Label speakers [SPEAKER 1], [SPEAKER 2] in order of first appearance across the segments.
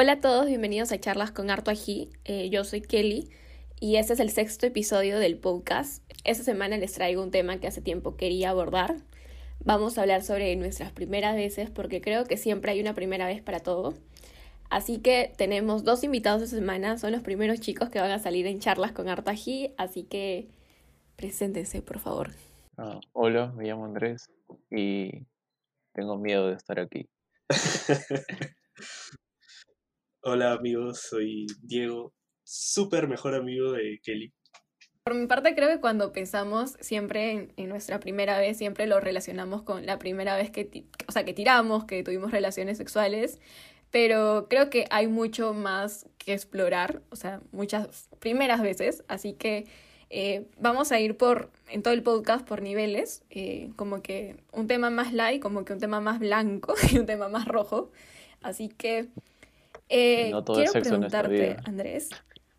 [SPEAKER 1] Hola a todos, bienvenidos a Charlas con Harto Ají. Eh, yo soy Kelly y este es el sexto episodio del podcast. Esta semana les traigo un tema que hace tiempo quería abordar. Vamos a hablar sobre nuestras primeras veces porque creo que siempre hay una primera vez para todo. Así que tenemos dos invitados esta semana, son los primeros chicos que van a salir en Charlas con Harto Ají, así que preséntense, por favor.
[SPEAKER 2] Ah, hola, me llamo Andrés y tengo miedo de estar aquí.
[SPEAKER 3] Hola amigos, soy Diego, súper mejor amigo de Kelly.
[SPEAKER 1] Por mi parte creo que cuando pensamos siempre en, nuestra primera vez, siempre lo relacionamos con la primera vez que, o sea, que tiramos, que tuvimos relaciones sexuales, pero creo que hay mucho más que explorar, o sea, muchas primeras veces, así que eh, vamos a ir por, en todo el podcast por niveles, eh, como que un tema más light, como que un tema más blanco y un tema más rojo, así que eh, quiero preguntarte, Andrés,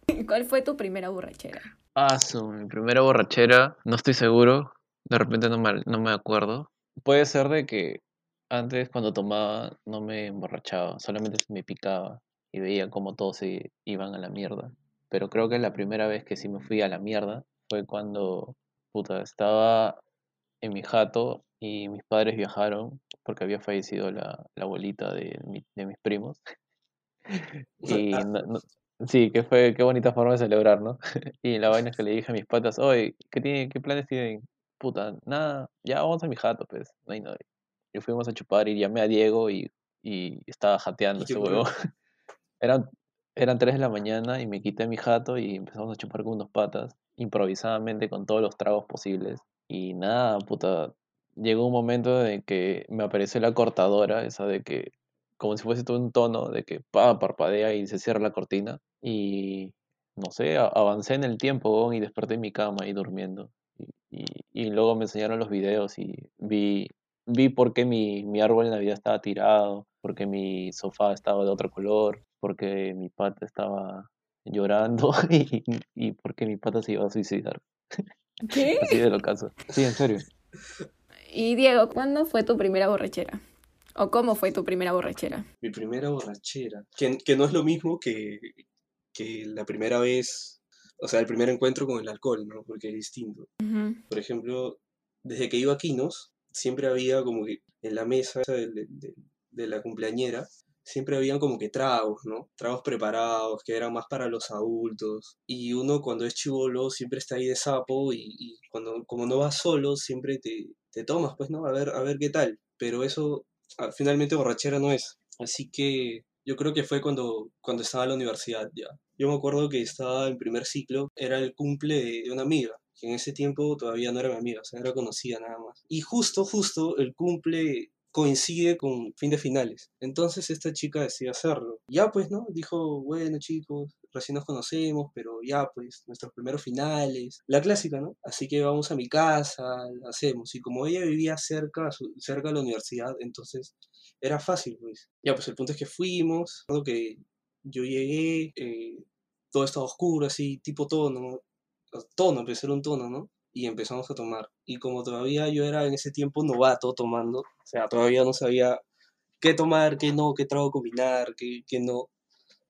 [SPEAKER 1] ¿cuál fue tu primera borrachera?
[SPEAKER 2] Ah, su, mi primera borrachera, no estoy seguro, de repente no me, no me acuerdo. Puede ser de que antes cuando tomaba no me emborrachaba, solamente me picaba y veía como todos se iban a la mierda. Pero creo que la primera vez que sí me fui a la mierda fue cuando, puta, estaba en mi jato y mis padres viajaron porque había fallecido la, la abuelita de, de mis primos. Y sí, que fue, qué bonita forma de celebrar, ¿no? Y la vaina es que le dije a mis patas, oye, ¿qué, tiene, qué planes tienen? Puta, nada, ya vamos a mi jato, pues, no hay nadie. Y fuimos a chupar y llamé a Diego y, y estaba jateando ese huevo. eran, eran 3 de la mañana y me quité mi jato y empezamos a chupar con unos patas, improvisadamente con todos los tragos posibles. Y nada, puta, llegó un momento de que me apareció la cortadora, esa de que como si fuese todo un tono de que pa, parpadea y se cierra la cortina. Y no sé, avancé en el tiempo y desperté en mi cama y durmiendo. Y, y, luego me enseñaron los videos y vi, vi por qué mi, mi árbol de Navidad estaba tirado, por qué mi sofá estaba de otro color, por qué mi pata estaba llorando y, y por qué mi pata se iba a suicidar.
[SPEAKER 1] ¿Qué?
[SPEAKER 2] Así de lo caso. Sí, en serio.
[SPEAKER 1] Y Diego, ¿cuándo fue tu primera borrachera? ¿O cómo fue tu primera borrachera?
[SPEAKER 3] Mi primera borrachera, que, que no es lo mismo que, que, la primera vez, o sea, el primer encuentro con el alcohol, ¿no? Porque es distinto. Por ejemplo, desde que iba a Quinos, siempre había como que en la mesa de, de, de la cumpleañera, siempre habían como que tragos, ¿no? Tragos preparados, que eran más para los adultos. Y uno cuando es chivolo siempre está ahí de sapo y, y, cuando como no vas solo, siempre te, te tomas, pues, ¿no? A ver, a ver qué tal. Pero eso finalmente borrachera no es. Así que yo creo que fue cuando, cuando estaba en la universidad ya. Yo me acuerdo que estaba en primer ciclo, era el cumple de, una amiga, que en ese tiempo todavía no era mi amiga, o sea, era conocida nada más. Y justo, justo, el cumple coincide con fin de finales. Entonces esta chica decidió hacerlo. Ya pues, ¿no? Dijo, bueno chicos, recién nos conocemos, pero ya pues, nuestros primeros finales, la clásica, ¿no? Así que vamos a mi casa, hacemos. Y como ella vivía cerca, cerca de la universidad, entonces era fácil, pues. Ya pues el punto es que fuimos, recuerdo que yo llegué, eh, todo estaba oscuro, así, tipo tono, tono, empecé a un tono, ¿no? Y empezamos a tomar. Y como todavía yo era en ese tiempo novato tomando, o sea, todavía no sabía qué tomar, qué no, qué trago combinar, qué, qué no.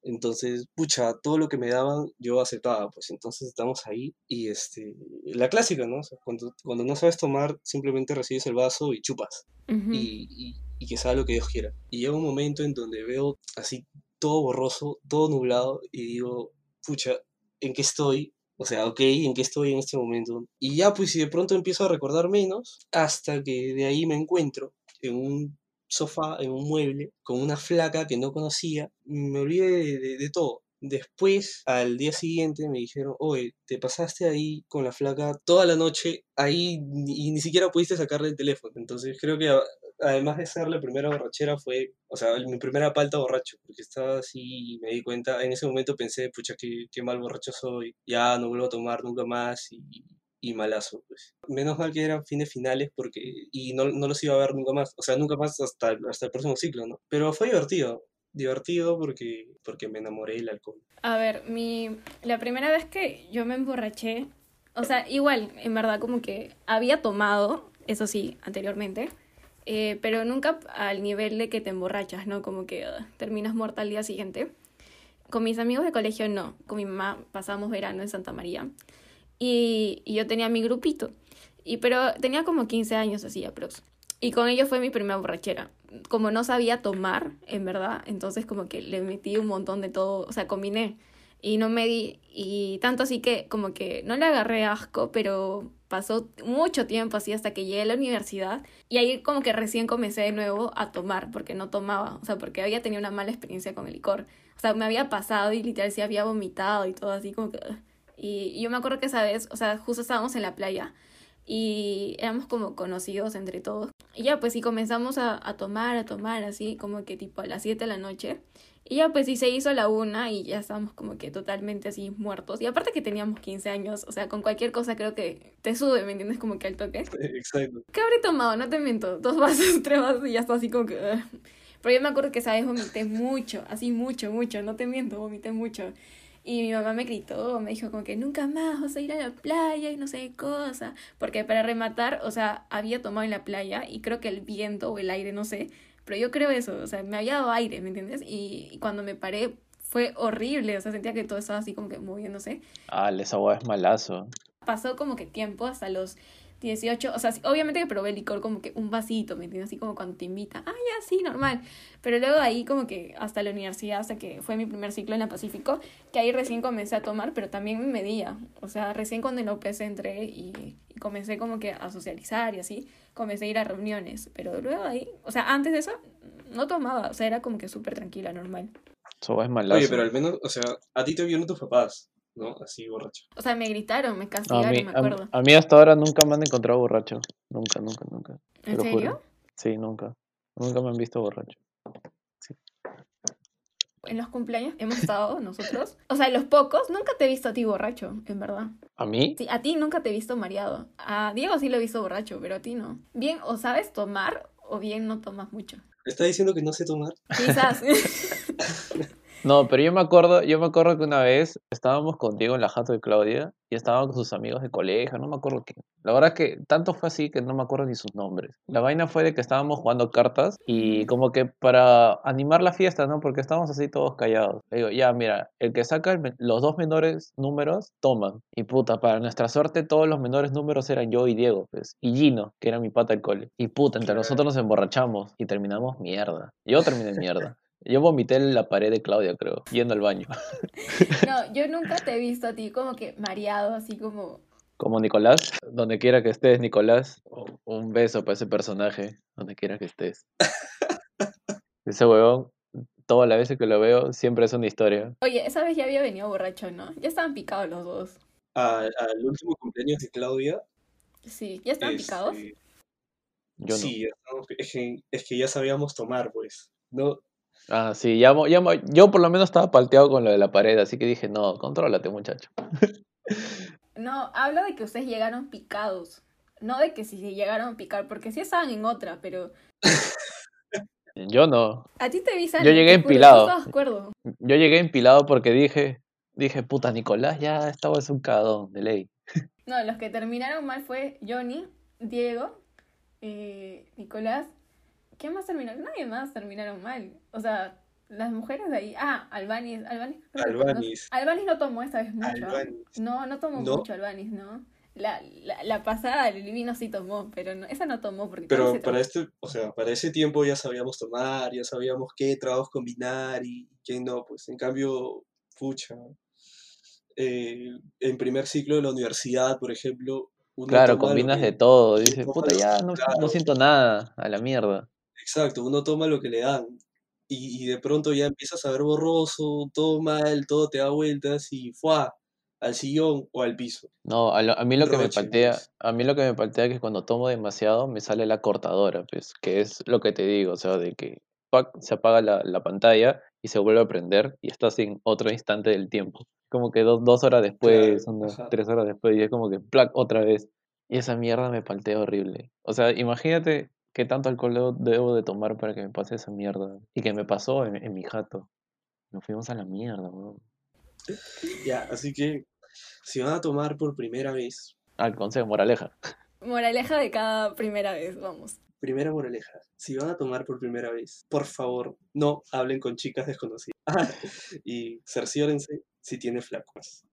[SPEAKER 3] Entonces, pucha, todo lo que me daban yo aceptaba, pues entonces estamos ahí y este, la clásica, ¿no? cuando, cuando no sabes tomar, simplemente recibes el vaso y chupas y, y, y, que sea lo que Dios quiera. Y llega un momento en donde veo así todo borroso, todo nublado y digo, pucha, ¿en qué estoy? O sea, ok, ¿en qué estoy en este momento? Y ya, pues, si de pronto empiezo a recordar menos, hasta que de ahí me encuentro en un sofá, en un mueble, con una flaca que no conocía, me olvidé de, de, todo. Después, al día siguiente, me dijeron, oye, te pasaste ahí con la flaca toda la noche, ahí y ni siquiera pudiste sacarle el teléfono. Entonces, creo que además de ser la primera borrachera, fue, o sea, mi primera palta borracho, porque estaba así y me di cuenta, en ese momento pensé, pucha, qué, qué mal borracho soy, ya no vuelvo a tomar nunca más y, y malazo, pues. Menos mal que eran fines finales porque, y no, no los iba a ver nunca más, o sea, nunca más hasta, hasta el próximo ciclo, ¿no? Pero fue divertido, divertido porque, porque me enamoré del alcohol.
[SPEAKER 1] A ver, mi, la primera vez que yo me emborraché, o sea, igual, en verdad como que había tomado, eso sí, anteriormente, eh, pero nunca al nivel de que te emborrachas, ¿no? Como que uh, terminas muerta al día siguiente. Con mis amigos de colegio no. Con mi mamá pasamos verano en Santa María. Y, y yo tenía mi grupito. Y pero tenía como 15 años así aprox. Y con ellos fue mi primera borrachera. Como no sabía tomar, en verdad, entonces como que le metí un montón de todo, o sea, combiné. Y no me di, y tanto así que como que no le agarré asco, pero pasó mucho tiempo así hasta que llegué a la universidad y ahí como que recién comencé de nuevo a tomar porque no tomaba, o sea, porque había tenido una mala experiencia con el licor. O sea, me había pasado y literal sí había vomitado y todo así como. Y, y yo me acuerdo que esa vez, o sea, justo estábamos en la playa y éramos como conocidos entre todos. Y ya pues sí comenzamos a, a tomar, a tomar así como que tipo a las 7 de la noche. Y ya pues sí se hizo la una y ya estábamos como que totalmente así muertos. Y aparte que teníamos 15 años, o sea, con cualquier cosa creo que te sube, ¿me entiendes? Como que al toque.
[SPEAKER 3] Exacto.
[SPEAKER 1] ¿Qué habré tomado? No te miento. Dos vasos, tres vasos y ya está así como que... Pero yo me acuerdo que esa vez vomité mucho, así mucho, mucho, no te miento, vomité mucho. Y mi mamá me gritó, me dijo como que nunca más vas a ir a la playa y no sé qué cosa. Porque para rematar, o sea, había tomado en la playa y creo que el viento o el aire, no sé. Pero yo creo eso, o sea, me había dado aire, ¿me entiendes? Y, y cuando me paré fue horrible, o sea, sentía que todo estaba así como que moviéndose.
[SPEAKER 2] Ah, esa agua es malazo.
[SPEAKER 1] Pasó como que tiempo hasta los 18, o sea, obviamente que probé el licor como que un vasito, ¿me entiendes? Así como cuando te invita, ah, ya, sí, normal. Pero luego ahí como que hasta la universidad, hasta que fue mi primer ciclo en la Pacífico, que ahí recién comencé a tomar, pero también me medía. O sea, recién cuando en la UPS entré y, y comencé como que a socializar y así, comencé a ir a reuniones. Pero luego ahí, o sea, antes de eso, no tomaba, o sea, era como que súper tranquila, normal.
[SPEAKER 2] Eso es malazo.
[SPEAKER 3] Oye, pero al menos, o sea, a ti te vieron tus papás, ¿no? Así borracho.
[SPEAKER 1] O sea, me gritaron, me
[SPEAKER 2] a,
[SPEAKER 1] castigaron,
[SPEAKER 2] mí,
[SPEAKER 1] me acuerdo.
[SPEAKER 2] a mí hasta ahora nunca me han encontrado borracho. Nunca, nunca, nunca.
[SPEAKER 1] ¿En serio?
[SPEAKER 2] juro. Sí, nunca. Nunca me han visto borracho.
[SPEAKER 1] En los cumpleaños hemos estado nosotros, o sea, los pocos, nunca te he visto a ti borracho, en verdad.
[SPEAKER 2] ¿A mí?
[SPEAKER 1] Sí, a ti nunca te he visto mareado. A Diego sí lo he visto borracho, pero a ti no. Bien, o sabes tomar o bien no tomas mucho.
[SPEAKER 3] ¿Está diciendo que no sé tomar?
[SPEAKER 1] Quizás.
[SPEAKER 2] No, pero yo me acuerdo, yo me acuerdo que una vez estábamos contigo en la jato de Claudia y estaban con sus amigos de colegio, no me acuerdo qué. La verdad es que tanto fue así que no me acuerdo ni sus nombres. La vaina fue de que estábamos jugando cartas y como que para animar la fiesta, ¿no? Porque estábamos así todos callados. Le digo, ya, mira, el que saca el los dos menores números, toman. Y puta, para nuestra suerte todos los menores números eran yo y Diego, pues. Y Gino, que era mi pata del cole. Y puta, entre nosotros nos emborrachamos y terminamos mierda. Yo terminé mierda. Yo vomité en la pared de Claudia, creo, yendo al baño.
[SPEAKER 1] no, yo nunca te he visto a ti como que mareado, así como.
[SPEAKER 2] Como Nicolás, donde quiera que estés, Nicolás, un beso para ese personaje, donde quiera que estés. Ese huevón, todas las veces que lo veo, siempre es una historia.
[SPEAKER 1] Oye, esa vez ya había venido borracho, ¿no? Ya estaban picados los dos.
[SPEAKER 3] Al último cumpleaños de Claudia,
[SPEAKER 1] Sí, ya estaban picados.
[SPEAKER 3] este,
[SPEAKER 2] Yo no.
[SPEAKER 3] sí, que, es que ya sabíamos tomar, pues. No,
[SPEAKER 2] Ah, sí, ya, yo por lo menos estaba palteado con lo de la pared, así que dije, no, contrólate, muchacho.
[SPEAKER 1] No, hablo de que ustedes llegaron picados. No de que si llegaron a picar, porque sí estaban en otra, pero.
[SPEAKER 2] Yo no.
[SPEAKER 1] A ti te avisan.
[SPEAKER 2] Yo llegué empilado.
[SPEAKER 1] cuerdo.
[SPEAKER 2] Yo llegué empilado porque dije, dije, puta, Nicolás ya estaba es un cagón, de ley.
[SPEAKER 1] No, los que terminaron mal fue Johnny, Diego, eh, Nicolás. ¿Quién más terminó? Nadie más terminaron mal. O sea, las mujeres de ahí. Ah, Albanis. Albanis, no-
[SPEAKER 3] Albanis.
[SPEAKER 1] Albanis no tomó esta vez mucho.
[SPEAKER 3] Albanis.
[SPEAKER 1] No, no tomó
[SPEAKER 3] No.
[SPEAKER 1] mucho Albanis, ¿no? La, la, la pasada, el vino sí tomó, pero no, esa no tomó porque
[SPEAKER 3] Pero para
[SPEAKER 1] tomó.
[SPEAKER 3] este, o sea, para ese tiempo ya sabíamos tomar, ya sabíamos qué tragos combinar y qué no, pues en cambio, pucha, eh, en primer ciclo de la universidad, por ejemplo, uno
[SPEAKER 2] Claro, combinas de todo. Dices, puta, ya no, no siento nada, a la mierda.
[SPEAKER 3] Exacto, uno toma lo que le dan y, y de pronto ya empiezas a ver borroso, todo mal, todo te da vueltas y ¡fua! al sillón o al piso.
[SPEAKER 2] No, a, lo- a mí lo que me
[SPEAKER 3] pues.
[SPEAKER 2] a mí lo que me paltea es que cuando tomo demasiado me sale la cortadora, pues, que es lo que te digo, o sea, de que ¡pac! se apaga la, la pantalla y se vuelve a prender y estás en otro instante del tiempo. Como que dos, dos horas después,
[SPEAKER 3] Claro,
[SPEAKER 2] unas
[SPEAKER 3] ajá.
[SPEAKER 2] tres horas después, y es como que ¡plac! otra vez. Y esa mierda me paltea horrible. O sea, imagínate qué tanto alcohol debo, de tomar para que me pase esa mierda. Y que me pasó en, en mi jato. Nos fuimos a la mierda, weón.
[SPEAKER 3] Ya, así que si van a tomar por primera vez,
[SPEAKER 2] Al consejo, moraleja.
[SPEAKER 1] Moraleja de cada primera vez, vamos.
[SPEAKER 3] primera moraleja, si van a tomar por primera vez, por favor, no hablen con chicas desconocidas. y cerciórense si tiene flacos.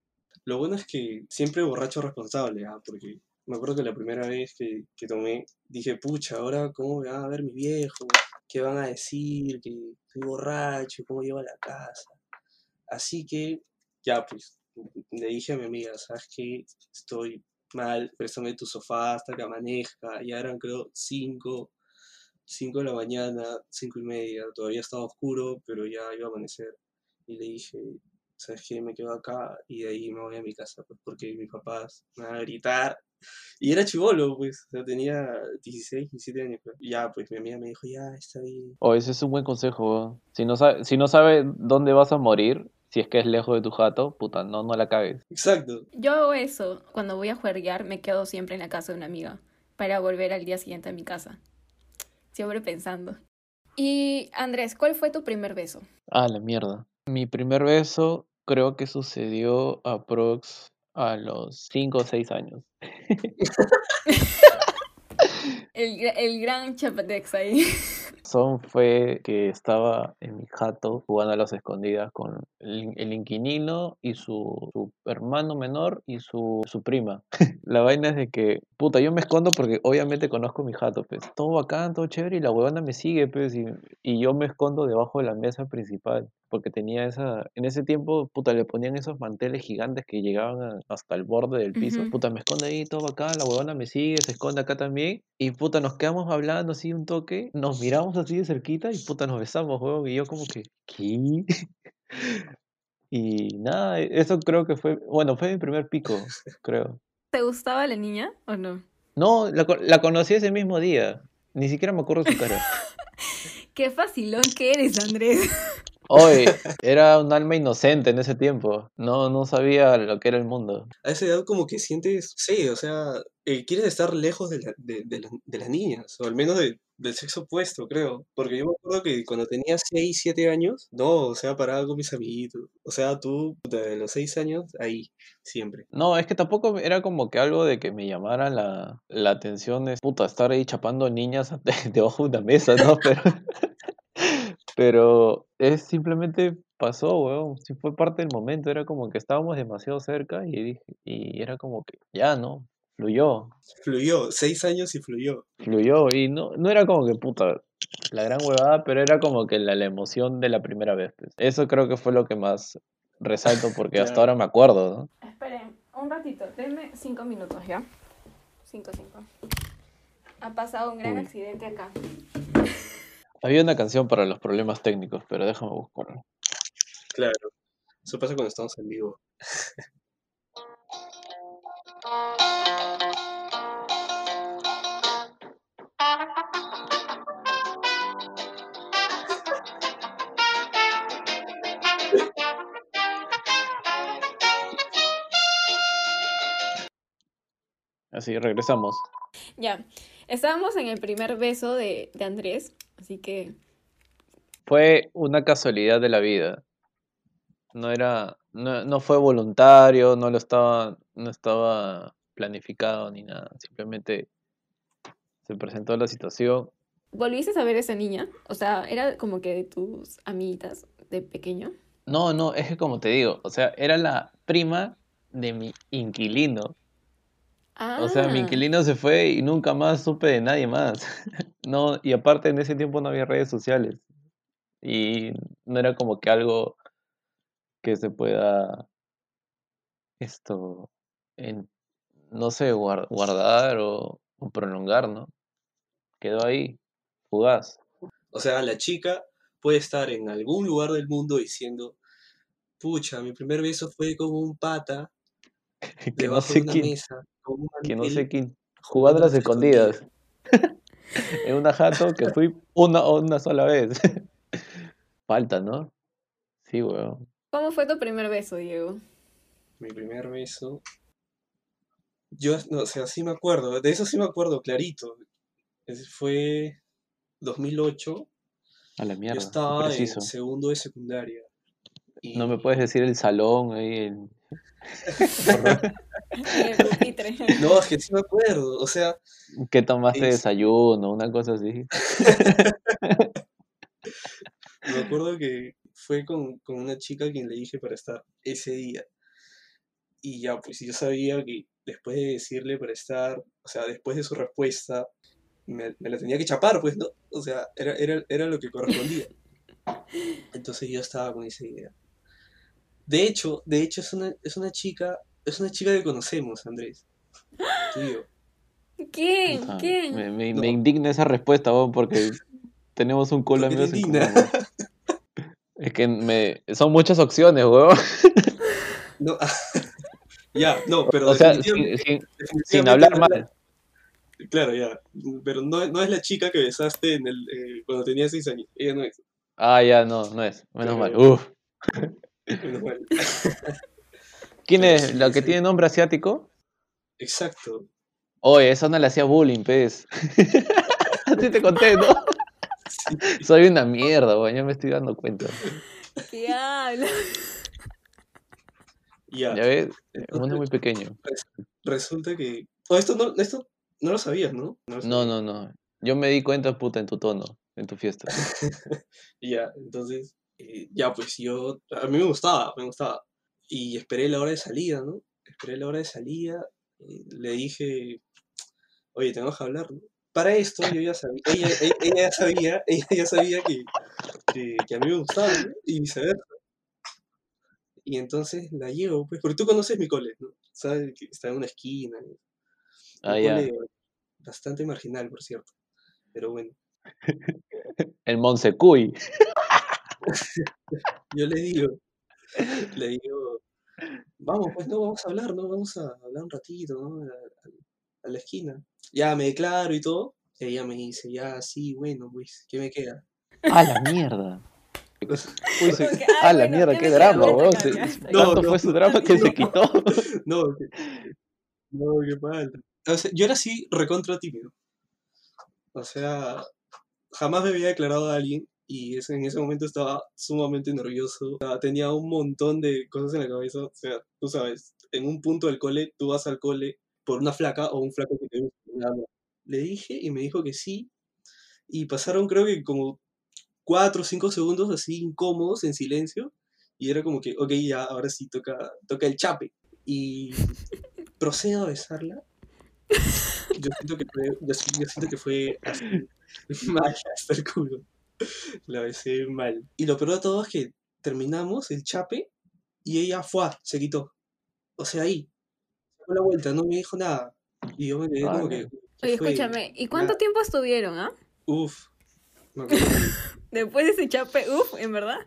[SPEAKER 3] Lo bueno es que siempre borracho responsable, ¿ah? porque me acuerdo que la primera vez que, que, tomé, dije, pucha, ahora cómo me van a ver mi viejo, qué van a decir, que soy borracho, cómo llevo a la casa. Así que, ya pues, le dije a mi amiga, ¿sabes qué? Estoy mal, préstame tu sofá hasta que amanezca. Ya eran creo 5, 5 de la mañana, cinco y media, todavía estaba oscuro, pero ya iba a amanecer. Y le dije, ¿sabes qué? Me quedo acá y de ahí me voy a mi casa, pues porque mis papás me van a gritar. Y era chivolo, pues, o tenía 16, 17 años. Pues. Y ya, pues mi amiga me dijo, ya, está bien.
[SPEAKER 2] Oh, ese es un buen consejo. Si no, sabe, si no sabes dónde vas a morir, si es que es lejos de tu jato, puta, no, no la cagues.
[SPEAKER 3] Exacto.
[SPEAKER 1] Yo hago eso. Cuando voy a jugar, me quedo siempre en la casa de una amiga para volver al día siguiente a mi casa. Siempre pensando. Y Andrés, ¿cuál fue tu primer beso?
[SPEAKER 2] Ah, la mierda. Mi primer beso creo que sucedió aprox a los 5 o 6 años.
[SPEAKER 1] el, el gran chapatex ahí.
[SPEAKER 2] Son fue que estaba en mi jato jugando a las escondidas con el, inquilino y su, su, hermano menor y su, su prima. la vaina es de que, puta, yo me escondo porque obviamente conozco mi jato, pues. Todo bacán, todo chévere y la huevona me sigue, pues, y, y yo me escondo debajo de la mesa principal porque tenía esa, en ese tiempo, puta, le ponían esos manteles gigantes que llegaban hasta el borde del piso, puta, me esconde ahí todo acá, la huevona me sigue, se esconde acá también, y puta, nos quedamos hablando así un toque, nos miramos así de cerquita y puta, nos besamos, huevón, y yo como que, ¿qué? y nada, eso creo que fue, bueno, fue mi primer pico, creo.
[SPEAKER 1] ¿Te gustaba la niña o no?
[SPEAKER 2] No, la, la conocí ese mismo día, ni siquiera me acuerdo su cara.
[SPEAKER 1] Qué facilón que eres, Andrés.
[SPEAKER 2] Hoy era un alma inocente en ese tiempo. No, no sabía lo que era el mundo.
[SPEAKER 3] A esa edad como que sientes, sí, o sea, eh, quieres estar lejos de, de, de, las niñas, o al menos del sexo opuesto, creo. Porque yo me acuerdo que cuando tenía 6, 7 años, no, o sea, paraba con mis amiguitos. O sea, tú, de los 6 años, ahí, siempre.
[SPEAKER 2] No, es que tampoco era como que algo de que me llamara la, la atención, es puta, estar ahí chapando niñas debajo de una mesa, ¿no? Pero... Pero es simplemente pasó, weón. Sí fue parte del momento. Era como que estábamos demasiado cerca y, dije, y era como que ya, ¿no? Fluyó.
[SPEAKER 3] Fluyó, seis años y fluyó.
[SPEAKER 2] Fluyó. Y no, no era como que puta, la gran huevada, pero era como que la, la emoción de la primera vez. Pues. Eso creo que fue lo que más resalto porque hasta ahora me acuerdo,
[SPEAKER 1] ¿no? Esperen, un ratito, denme cinco minutos, ¿ya? Cinco, cinco. Ha pasado un gran accidente acá.
[SPEAKER 2] Había una canción para los problemas técnicos, pero déjame buscarlo.
[SPEAKER 3] Claro, eso pasa cuando estamos en vivo.
[SPEAKER 2] Así, regresamos.
[SPEAKER 1] Ya, estábamos en el primer beso de, de Andrés Así que...
[SPEAKER 2] Fue una casualidad de la vida. No era, no, fue voluntario, no lo estaba, no estaba planificado ni nada. Simplemente se presentó la situación.
[SPEAKER 1] ¿Volviste a ver a esa niña? O sea, ¿era como que de tus amiguitas de pequeño?
[SPEAKER 2] No, no, es que como te digo, o sea, era la prima de mi inquilino. O sea, mi ah. inquilino se fue y nunca más supe de nadie más. no, y aparte en ese tiempo no había redes sociales. Y no era como que algo que se pueda esto en, no sé, guardar o, prolongar, ¿no? Quedó ahí, fugaz.
[SPEAKER 3] O sea, la chica puede estar en algún lugar del mundo diciendo, pucha, mi primer beso fue con un pata
[SPEAKER 2] que no sé quién, que no sé quién, jugando las escondidas. en una jato que fui una, una sola vez. Falta, ¿no? Sí, weón.
[SPEAKER 1] ¿Cómo fue tu primer beso, Diego?
[SPEAKER 3] Mi primer beso. Yo, no, o sea, sí me acuerdo, de eso sí me acuerdo clarito. fue 2008.
[SPEAKER 2] A la mierda.
[SPEAKER 3] Yo estaba en segundo de secundaria.
[SPEAKER 2] No me puedes decir el salón ahí.
[SPEAKER 3] no, es que sí me acuerdo, o sea...
[SPEAKER 2] ¿Qué tomaste desayuno? Una cosa así.
[SPEAKER 3] me acuerdo que fue con, con una chica a quien le dije para estar ese día. Y ya, pues yo sabía que después de decirle para estar, o sea, después de su respuesta, me, la tenía que chapar, pues, ¿no? O sea, era, era, era lo que correspondía. Entonces yo estaba con esa idea. De hecho, de hecho es una, es una chica, es una chica que conocemos, Andrés.
[SPEAKER 1] Tío. ¿Quién? ¿Quién?
[SPEAKER 2] Me, me, indigna esa respuesta, vos, porque tenemos un culo en Es que me, son muchas opciones, weón.
[SPEAKER 3] No, ya, no, pero
[SPEAKER 2] o sea, sin, hablar mal.
[SPEAKER 3] Claro, ya. Pero no, no, es la chica que besaste en el, eh, cuando tenía 6 años. Ella no es.
[SPEAKER 2] Ah, ya, no, no es. Menos mal. Uf. Menos mal. ¿Quién es? ¿La que tiene nombre asiático?
[SPEAKER 3] Exacto.
[SPEAKER 2] Oye, esa no le hacía bullying, pez. Así te conté, ¿no? Soy una mierda, weón, ya me estoy dando cuenta.
[SPEAKER 1] ¿Qué habla?
[SPEAKER 3] Ya.
[SPEAKER 2] Ya ves, el mundo es muy pequeño.
[SPEAKER 3] Resulta que. Oh, esto no, esto no lo sabías, ¿no?
[SPEAKER 2] No, no, no, Yo me di cuenta, puta, en tu tono, en tu fiesta.
[SPEAKER 3] ya, entonces, eh, ya, pues yo. A mí me gustaba, me gustaba. Y esperé la hora de salida, ¿no? Esperé la hora de salida. Le dije, oye, tenemos que hablar, ¿no? Para esto yo ya sabía, ella, ella, ya sabía, ella ya sabía que, que, a mí me gustaba, ¿no? Y viceversa. Y entonces la llevo, pues, porque tú conoces mi cole, ¿no? Sabes que está en una esquina.
[SPEAKER 2] Ah, ya.
[SPEAKER 3] Bastante marginal, por cierto. Pero bueno.
[SPEAKER 2] El Monsecuy.
[SPEAKER 3] Yo le digo, le digo, vamos, pues no, vamos a hablar, ¿no? Vamos a hablar un ratito, ¿no? A, la esquina. Ya me declaro y todo. Ella me dice, ya, sí, bueno, pues, ¿qué me queda?
[SPEAKER 2] A la mierda. Uy, se... ah, la mierda, qué drama, weón. No, no, fue su drama que se quitó.
[SPEAKER 3] No, que... no, qué mal. O sea, yo era así recontra tímido. O sea, jamás me había declarado a alguien y en ese momento estaba sumamente nervioso. tenía un montón de cosas en la cabeza. O sea, tú sabes, en un punto del cole, tú vas al cole por una flaca o un flaco que te gusta. Le dije y me dijo que sí. Y pasaron creo que como cuatro o cinco segundos así incómodos, en silencio, y era como que, ok, ya, ahora sí toca, toca el chape. Y procedo a besarla. Yo siento que fue, yo, siento que fue así, mal hasta el culo. La besé mal. Y lo peor de todo es que terminamos el chape y ella fue, se quitó. O sea, ahí. Fue la vuelta, no me dijo nada. Y yo me quedé como que.
[SPEAKER 1] Oye, escúchame, ¿y cuánto tiempo estuvieron, ah?
[SPEAKER 3] Uf.
[SPEAKER 1] Después de ese chape, uff, en verdad.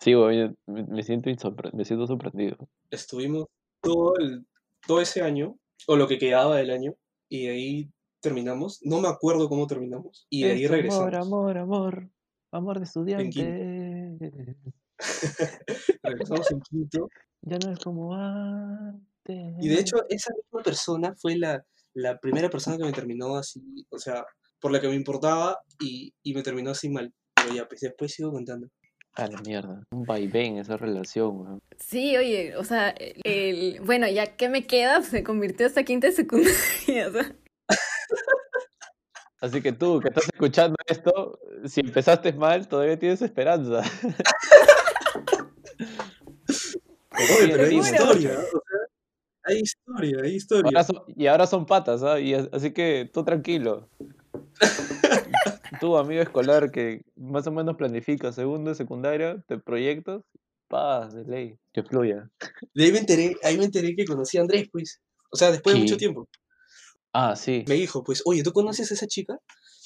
[SPEAKER 2] Sí, güey, me, siento me siento sorprendido.
[SPEAKER 3] Estuvimos todo, el, todo ese año, o lo que quedaba del año, y ahí terminamos. No me acuerdo cómo terminamos. Y de ahí regresamos.
[SPEAKER 2] Amor, amor, amor. Amor de estudiante.
[SPEAKER 3] regresamos en quinto.
[SPEAKER 2] Ya no es como antes.
[SPEAKER 3] Y de hecho, esa misma persona fue la, la primera persona que me terminó así, o sea, por la que me importaba y, y me terminó así mal ya, pues después sigo contando.
[SPEAKER 2] A la mierda. Un vaivén esa relación,
[SPEAKER 1] Sí, oye, o sea, el, bueno, ya que me queda, se convirtió hasta quinta secundaria,
[SPEAKER 2] Así que tú, que estás escuchando esto, si empezaste mal, todavía tienes esperanza.
[SPEAKER 3] Oye, pero hay historia, o sea, hay historia, hay historia.
[SPEAKER 2] y ahora son patas, ¿ah? así que tú tranquilo. tu amigo escolar que más o menos planifica segundo y secundaria de proyectos, paz, de ley, que fluya.
[SPEAKER 3] De ahí me enteré, ahí me enteré que conocí a Andrés, pues. O sea, después de mucho tiempo.
[SPEAKER 2] Ah, sí.
[SPEAKER 3] Me dijo, pues, oye, ¿tú conoces a esa chica?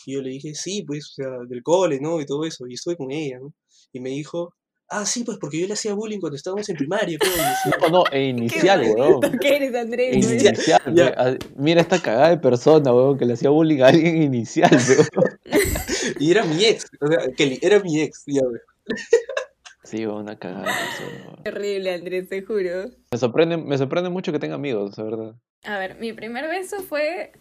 [SPEAKER 3] Y yo le dije, sí, pues, o sea, del cole, ¿no? Y todo eso. Y estuve con ella, ¿no? Y me dijo, Ah, sí, pues porque yo le hacía bullying cuando estábamos en primaria.
[SPEAKER 2] No, no, e inicial, weón.
[SPEAKER 1] ¿Qué eres, Andrés?
[SPEAKER 2] inicial, Mira esta cagada de persona, weón, que le hacía bullying a alguien inicial, weón.
[SPEAKER 3] y era mi ex, o sea, que era mi ex, ya, weón.
[SPEAKER 2] Una cagada persona.
[SPEAKER 1] Terrible, Andrés, te juro.
[SPEAKER 2] Me sorprende, me sorprende mucho que tenga amigos, la verdad.
[SPEAKER 1] A ver, mi primer beso fue...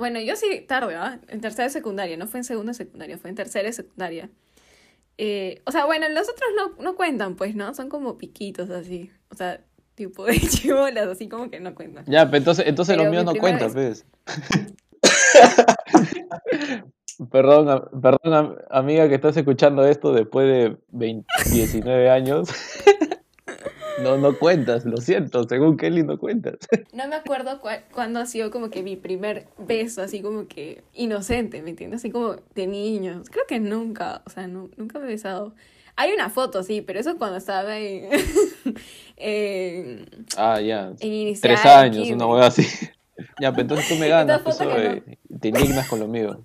[SPEAKER 1] Bueno, yo sí tarde, ¿ah? En tercera de secundaria, no fue en segunda de secundaria, fue en tercera de secundaria. Eh, o sea, bueno, los otros no, no cuentan, pues, ¿no? Son como piquitos así. O sea, tipo de chivolas, así como que no cuenta.
[SPEAKER 2] Ya, pero entonces, entonces lo mío no cuenta, pues. perdón, perdón, amiga, que estás escuchando esto después de 19 años. No, no cuentas, lo siento, según Kelly no cuentas.
[SPEAKER 1] No me acuerdo cuándo ha sido como que mi primer beso, así como que inocente, ¿me entiendes? Así como de niños. Creo que nunca, o sea, nunca me he besado. Hay una foto, sí, pero eso cuando estaba en...
[SPEAKER 2] ah, ya. Tres años, una hueá así. ya, pero entonces tú me ganas, eso, te indignas con lo mío.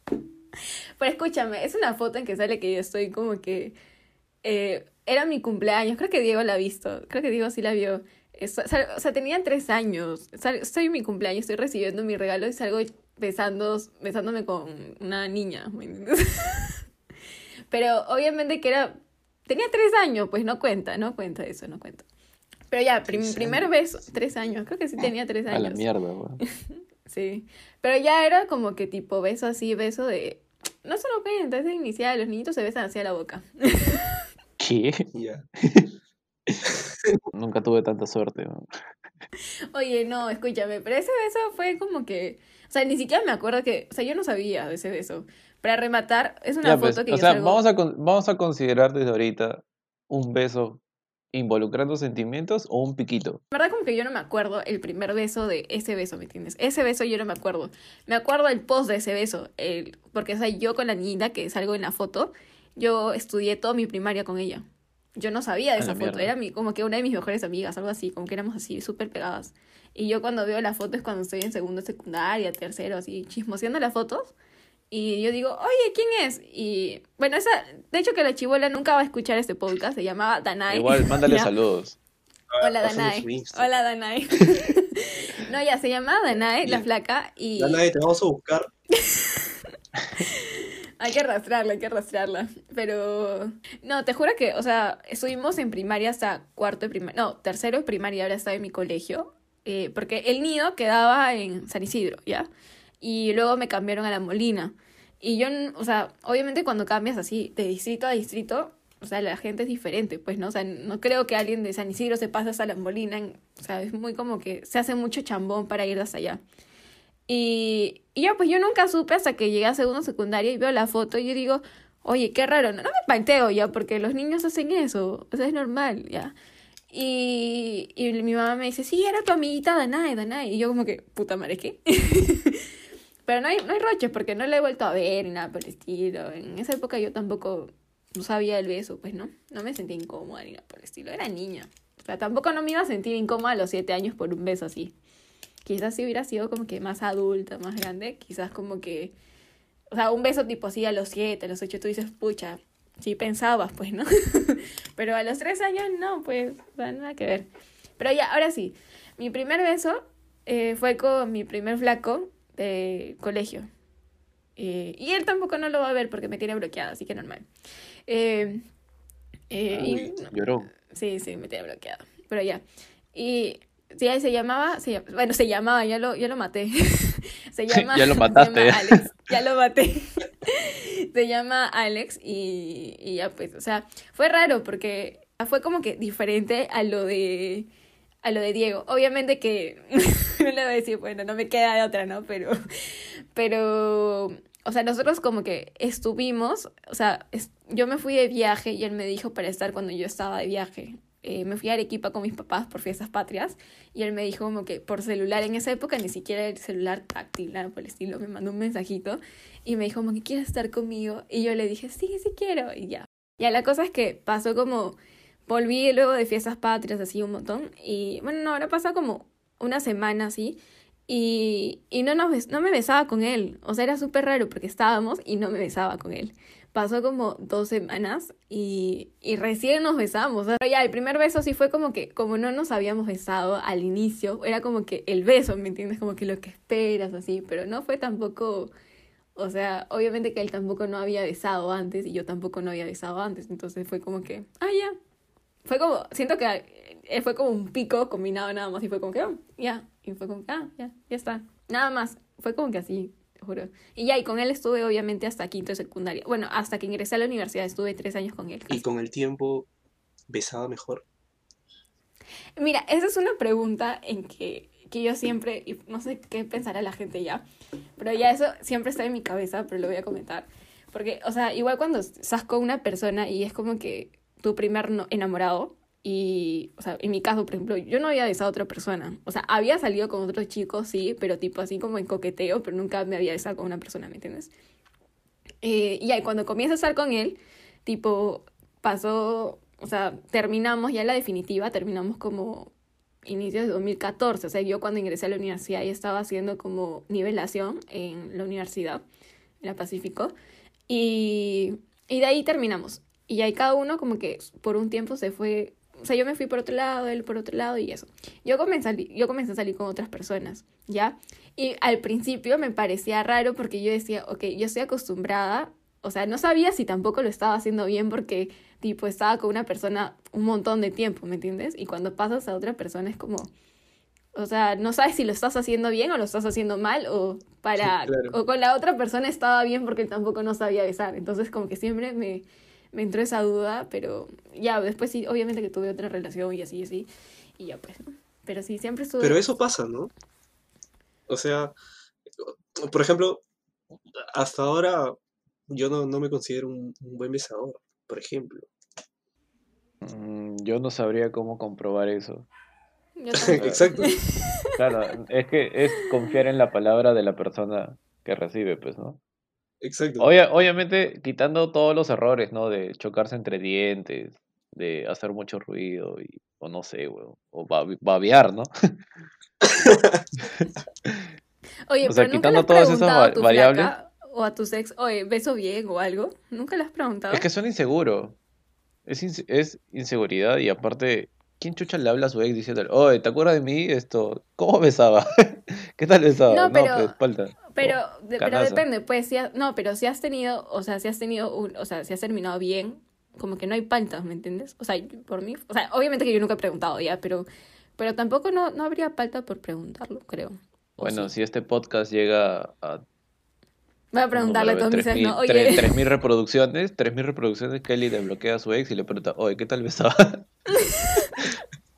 [SPEAKER 1] Pero escúchame, es una foto en que sale que yo estoy como que... Eh, era mi cumpleaños, creo que Diego la ha visto, creo que Diego sí la vio. o sea, tenían tres años, estoy en mi cumpleaños, estoy recibiendo mi regalo y salgo besando, besándome con una niña, Pero obviamente que era, tenía tres años, pues no cuenta, no cuenta eso, no cuenta. Pero ya, primer beso, tres años, creo que sí tenía tres años.
[SPEAKER 2] A la mierda, güey.
[SPEAKER 1] sí, pero ya era como que tipo beso así, beso de... No se lo cuenta, es de inicial, los niñitos se besan hacia la boca.
[SPEAKER 2] ¿Qué? Nunca tuve tanta suerte.
[SPEAKER 1] Oye, no, escúchame, pero ese beso fue como que, o sea, ni siquiera me acuerdo que, o sea, yo no sabía de ese beso. Para rematar, es una pues, foto que
[SPEAKER 2] o sea, vamos, a vamos a considerar desde ahorita un beso involucrando sentimientos o un piquito.
[SPEAKER 1] La verdad como que yo no me acuerdo el primer beso de ese beso, ¿me entiendes? Ese beso yo no me acuerdo. Me acuerdo el post de ese beso, el, porque o sea, yo con la niña que salgo en la foto, yo estudié toda mi primaria con ella. Yo no sabía de esa foto, era mi, como que una de mis mejores amigas, algo así, como que éramos así, súper pegadas. Y yo cuando veo la foto es cuando estoy en segundo secundaria, tercero, así, chismoseando las fotos. Y yo digo, oye, ¿quién es? Y bueno, esa, de hecho que la chivola nunca va a escuchar este podcast, se llamaba Danai.
[SPEAKER 2] Igual, mándale saludos.
[SPEAKER 1] Hola Danai. Hola Danai. no, ya, se llamaba Danai, la flaca. Y...
[SPEAKER 3] Danai, te vamos a buscar.
[SPEAKER 1] Hay que arrastrarla, hay que arrastrarla. Pero. No, te juro que, o sea, estuvimos en primaria hasta cuarto de primaria. No, tercero de primaria, ahora estaba en mi colegio. Eh, porque el nido quedaba en San Isidro, ¿ya? Y luego me cambiaron a la Molina. Y yo, o sea, obviamente cuando cambias así de distrito a distrito, o sea, la gente es diferente, pues, ¿no? O sea, no creo que alguien de San Isidro se pase hasta la Molina. o sea, es muy como que se hace mucho chambón para ir hasta allá. Y, y ya, pues yo nunca supe hasta que llegué a segundo secundaria y veo la foto y yo digo, oye, qué raro, no, me panteo ya, porque los niños hacen eso, o sea, es normal, ya. Y, y mi mamá me dice, sí, era tu amiguita Danae, Danae. Y yo como que, puta madre, ¿qué? Pero no hay, no hay roches porque no la he vuelto a ver ni nada por el estilo. En esa época yo tampoco no sabía el beso, pues no. No me sentía incómoda ni nada por el estilo. Era niña. O sea, tampoco no me iba a sentir incómoda a los siete años por un beso así. Quizás si hubiera sido como que más adulta, más grande, quizás como que, o sea, un beso tipo así a los siete, a los ocho, tú dices, pucha, sí pensabas, pues, ¿no? Pero a los tres años no, pues, nada que ver. Pero ya, ahora sí, mi primer beso eh, fue con mi primer flaco de colegio. Eh, y él tampoco no lo va a ver porque me tiene bloqueada, así que normal. Eh,
[SPEAKER 2] y, lloró.
[SPEAKER 1] Sí, sí, me tiene bloqueada. Pero ya. Y se llamaba, se, bueno, se llamaba, ya lo, ya lo maté. se llama,
[SPEAKER 2] ya lo mataste.
[SPEAKER 1] Alex, ya lo maté. se llama Alex y, y ya pues, o sea, fue raro porque fue como que diferente a lo de a lo de Diego. Obviamente que no le voy a decir, bueno, no me queda de otra, ¿no? Pero pero o sea, nosotros como que estuvimos, o sea, yo me fui de viaje y él me dijo para estar cuando yo estaba de viaje. Eh, me fui a Arequipa con mis papás por fiestas patrias y él me dijo como que por celular en esa época ni siquiera el celular táctil, nada por el estilo, me mandó un mensajito y me dijo como que quieres estar conmigo y yo le dije sí, sí quiero y ya. Ya la cosa es que pasó como, volví luego de fiestas patrias así un montón y bueno, no, ahora pasa como una semana así y, y no, nos, no me besaba con él, o sea, era súper raro porque estábamos y no me besaba con él pasó como dos semanas y, y recién nos besamos. Pero ya, el primer beso sí fue como que, como no nos habíamos besado al inicio, era como que el beso, ¿me entiendes? Como que lo que esperas, así, pero no fue tampoco, o sea, obviamente que él tampoco no había besado antes y yo tampoco no había besado antes, entonces fue como que, ah, ya. Fue como, siento que eh, fue como un pico combinado nada más y fue como que, oh, ya. Y fue como que, ah, ya, ya está. Nada más. Fue como que así. Y ya, y con él estuve obviamente hasta quinto de secundaria. Bueno, hasta que ingresé a la universidad estuve tres años con él.
[SPEAKER 3] ¿Y con el tiempo besaba mejor?
[SPEAKER 1] Mira, esa es una pregunta en que, que yo siempre, y no sé qué pensará la gente ya, pero ya eso siempre está en mi cabeza, pero lo voy a comentar. Porque, o sea, igual cuando estás con una persona y es como que tu primer enamorado, y, o sea, en mi caso, por ejemplo, yo no había besado a otra persona. O sea, había salido con otros chicos, sí, pero tipo así como en coqueteo, pero nunca me había besado con una persona, ¿me entiendes? Eh, y ahí cuando comienzo a estar con él, tipo, pasó, o sea, terminamos ya la definitiva, terminamos como inicios de 2014. O sea, yo cuando ingresé a la universidad ya estaba haciendo como nivelación en la universidad, en la Pacífico. Y, y de ahí terminamos. Y ahí cada uno como que por un tiempo se fue o sea, yo me fui por otro lado, él por otro lado y eso. Yo comencé, a yo comencé a salir con otras personas, ¿ya? Y al principio me parecía raro porque yo decía, ok, yo estoy acostumbrada, o sea, no sabía si tampoco lo estaba haciendo bien porque, tipo, estaba con una persona un montón de tiempo, ¿me entiendes? Y cuando pasas a otra persona es como, o sea, no sabes si lo estás haciendo bien o lo estás haciendo mal o para, o con la otra persona estaba bien porque tampoco no sabía besar. Entonces, como que siempre me me entró esa duda, pero ya, después sí, obviamente que tuve otra relación y así, y así, y ya pues, Pero sí, siempre estuve...
[SPEAKER 3] Pero eso pasa, ¿no? O sea, por ejemplo, hasta ahora yo no, me considero un, buen besador, por ejemplo.
[SPEAKER 2] Mm, yo no sabría cómo comprobar eso.
[SPEAKER 3] Exacto.
[SPEAKER 2] Claro, es que es confiar en la palabra de la persona que recibe, pues, ¿no?
[SPEAKER 3] Exacto.
[SPEAKER 2] obviamente, quitando todos los errores, ¿no? De chocarse entre dientes, de hacer mucho ruido, y, o no sé, o babear, ¿no?
[SPEAKER 1] Oye, pero nunca le has todas esas a variables. o a tu ex, oye, beso bien o algo. ¿Nunca le has preguntado?
[SPEAKER 2] Es que suena inseguro. Es, es inseguridad y aparte, ¿quién chucha le habla a su ex diciendo, oye, ¿te acuerdas de mí? Esto, ¿cómo besaba? ¿Qué tal besaba?
[SPEAKER 1] No, pero, pues, pero, pero depende, pues, si no, pero si has tenido, o sea, si has tenido, un, o sea, si has terminado bien, como que no hay paltas, ¿me entiendes? O sea, por mí, o sea, obviamente que yo nunca he preguntado ya, pero, pero tampoco no, no habría palta por preguntarlo, creo.
[SPEAKER 2] Bueno, si este podcast llega a...
[SPEAKER 1] Voy a preguntarle a todos mis ex, ¿no?
[SPEAKER 2] Oye... 3.000 reproducciones, 3.000 reproducciones, Kelly desbloquea a su ex y le pregunta, oye, ¿qué tal besaba?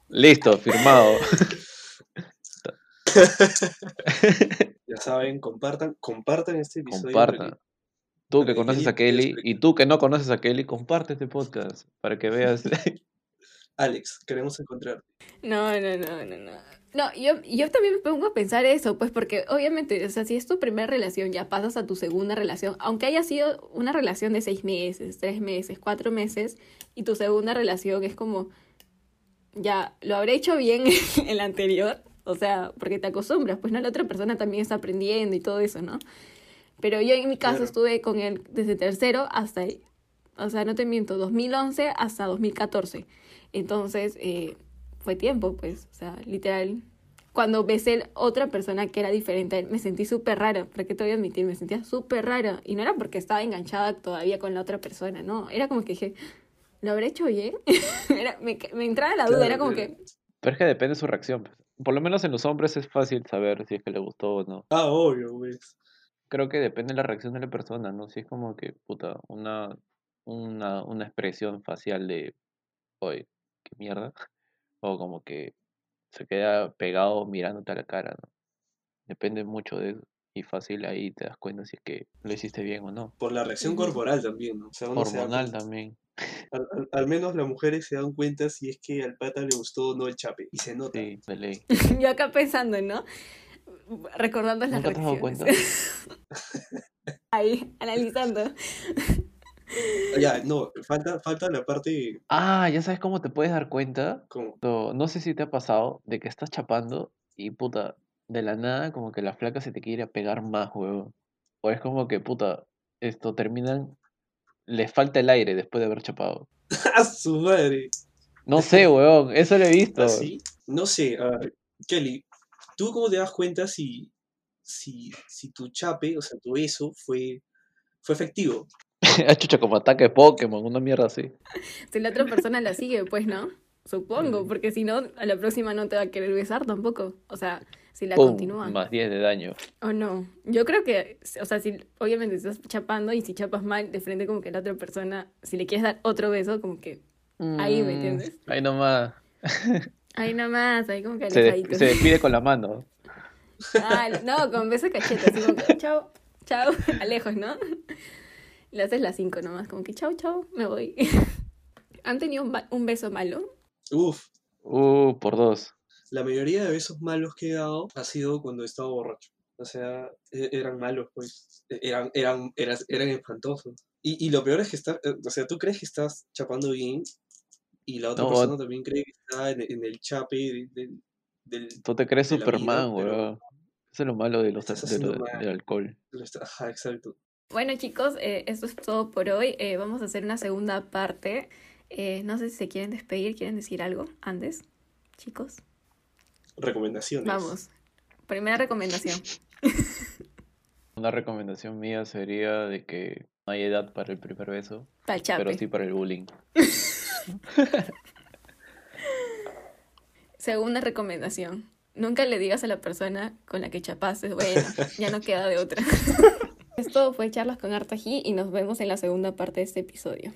[SPEAKER 2] Listo, firmado.
[SPEAKER 3] ya saben, compartan, compartan este episodio.
[SPEAKER 2] Compartan. Tú que conoces a Kelly y tú que no conoces a Kelly, comparte este podcast para que veas.
[SPEAKER 3] Alex, queremos encontrarte.
[SPEAKER 1] No, no, no, no, no. No, yo, yo también me pongo a pensar eso, pues porque obviamente, o sea, si es tu primera relación, ya pasas a tu segunda relación, aunque haya sido una relación de seis meses, tres meses, cuatro meses, y tu segunda relación es como, ya, lo habré hecho bien en la anterior, o sea, porque te acostumbras, pues no, la otra persona también está aprendiendo y todo eso, ¿no? Pero yo en mi caso estuve con él desde tercero hasta, o sea, no te miento, 2011 hasta 2014. Entonces, eh, fue tiempo, pues, o sea, literal. Cuando besé otra persona que era diferente, me sentí súper rara, ¿para qué te voy a admitir? Me sentía súper rara. Y no era porque estaba enganchada todavía con la otra persona, no. Era como que dije, ¿lo habré hecho bien? era, me, me entraba la duda, era como que...
[SPEAKER 2] Pero es que depende de su reacción. Por lo menos en los hombres es fácil saber si es que le gustó o no.
[SPEAKER 3] Ah, obvio, güey.
[SPEAKER 2] Creo que depende de la reacción de la persona, ¿no? Si es como que, puta, una, una, una expresión facial de, oye, qué mierda. O como que se queda pegado mirándote a la cara, ¿no? Depende mucho de eso. Y fácil ahí te das cuenta si es que lo hiciste bien o no.
[SPEAKER 3] Por la reacción corporal también, ¿no?
[SPEAKER 2] O Hormonal también.
[SPEAKER 3] Al, menos las mujeres se dan cuenta si es que al pata le gustó o no el chape. Y se nota.
[SPEAKER 2] Sí, de ley.
[SPEAKER 1] Yo acá pensando, ¿no? Recordando las ¿Nunca reacciones. Ahí, analizando.
[SPEAKER 3] Ya, no, falta, falta la parte...
[SPEAKER 2] Ah, ¿ya sabes cómo te puedes dar cuenta? ¿Cómo? No, sé si te ha pasado de que estás chapando y puta, de la nada como que la flaca se te quiere pegar más, huevo. O es como que, puta, esto terminan le falta el aire después de haber chapado.
[SPEAKER 3] ¡A su madre!
[SPEAKER 2] No sé, weón, eso lo he visto.
[SPEAKER 3] ¿Ah, sí? No sé, Kelly, ¿tú cómo te das cuenta si, si, si tu chape, o sea, tu beso fue, fue efectivo?
[SPEAKER 2] Ha chucha como ataque de Pokémon, una mierda así.
[SPEAKER 1] Si la otra persona la sigue, pues, ¿no? Supongo, mm. porque si no, a la próxima no te va a querer besar tampoco. O sea, si la continúa.
[SPEAKER 2] Más 10 de daño.
[SPEAKER 1] O no. Yo creo que, o sea, si obviamente estás chapando y si chapas mal, de frente como que la otra persona, si le quieres dar otro beso, como que ahí, ¿me mm, entiendes?
[SPEAKER 2] Ahí nomás.
[SPEAKER 1] Ahí nomás, ahí como que
[SPEAKER 2] Se, des- se despide con la mano.
[SPEAKER 1] Ah, no, con beso cachete, así como que chao, chao, a lejos, ¿no? Le haces las cinco nomás, como que chao, chao, me voy. ¿Han tenido un, ba- un beso malo?
[SPEAKER 3] Uf,
[SPEAKER 2] Uh, por dos.
[SPEAKER 3] La mayoría de besos malos que he dado ha sido cuando he estado borracho. O sea, e- eran malos, pues. E- Eran, eran, eran, eran espantosos. Y, y lo peor es que está, eh, o sea, tú crees que estás chapando bien y la otra
[SPEAKER 2] No,
[SPEAKER 3] persona también cree que está en, en el chape de- del- del...
[SPEAKER 2] Tú te crees Superman, weón. Eso es lo malo de los,
[SPEAKER 3] estás
[SPEAKER 2] de lo- del alcohol.
[SPEAKER 3] Ajá, exacto.
[SPEAKER 1] Bueno, chicos, eh, esto es todo por hoy. Eh, vamos a hacer una segunda parte. Eh, no sé si se quieren despedir, quieren decir algo antes, chicos.
[SPEAKER 3] Recomendaciones.
[SPEAKER 1] Vamos. Primera recomendación.
[SPEAKER 2] Una recomendación mía sería de que no hay edad para el primer beso, pero sí para el bullying.
[SPEAKER 1] Segunda recomendación. Nunca le digas a la persona con la que chapaste, bueno, ya no queda de otra. Esto fue Charlas con Artají y nos vemos en la segunda parte de este episodio.